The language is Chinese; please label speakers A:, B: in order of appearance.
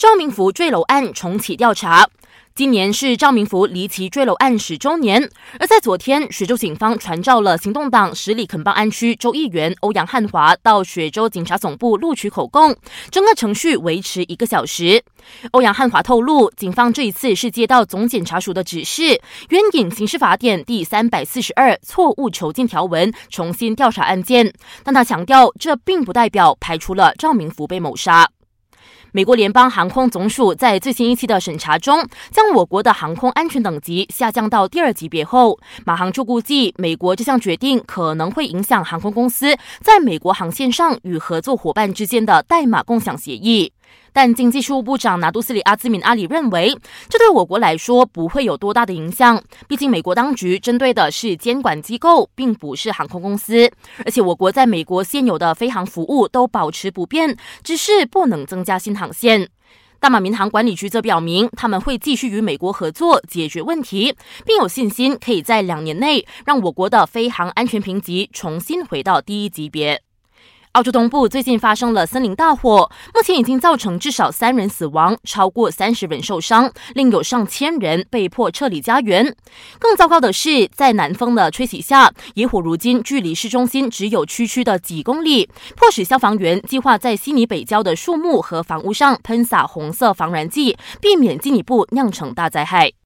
A: 赵明福坠楼案重启调查。今年是赵明福离奇坠楼案十周年，而在昨天，雪州警方传召了行动党十里垦邦安区州议员欧阳汉华到雪州警察总部录取口供，整个程序维持一个小时。欧阳汉华透露，警方这一次是接到总检察署的指示，援引刑事法典第三百四十二错误囚禁条文重新调查案件，但他强调，这并不代表排除了赵明福被谋杀。美国联邦航空总署在最新一期的审查中，将我国的航空安全等级下降到第二级别后，马航处估计，美国这项决定可能会影响航空公司在美国航线上与合作伙伴之间的代码共享协议。但经济事务部长拿督斯里阿兹敏阿里认为，这对我国来说不会有多大的影响。毕竟，美国当局针对的是监管机构，并不是航空公司。而且，我国在美国现有的飞航服务都保持不变，只是不能增加新航线。大马民航管理局则表明，他们会继续与美国合作解决问题，并有信心可以在两年内让我国的飞航安全评级重新回到第一级别。澳洲东部最近发生了森林大火，目前已经造成至少三人死亡，超过三十人受伤，另有上千人被迫撤离家园。更糟糕的是，在南风的吹袭下，野火如今距离市中心只有区区的几公里，迫使消防员计划在悉尼北郊的树木和房屋上喷洒红色防燃剂，避免进一步酿成大灾害。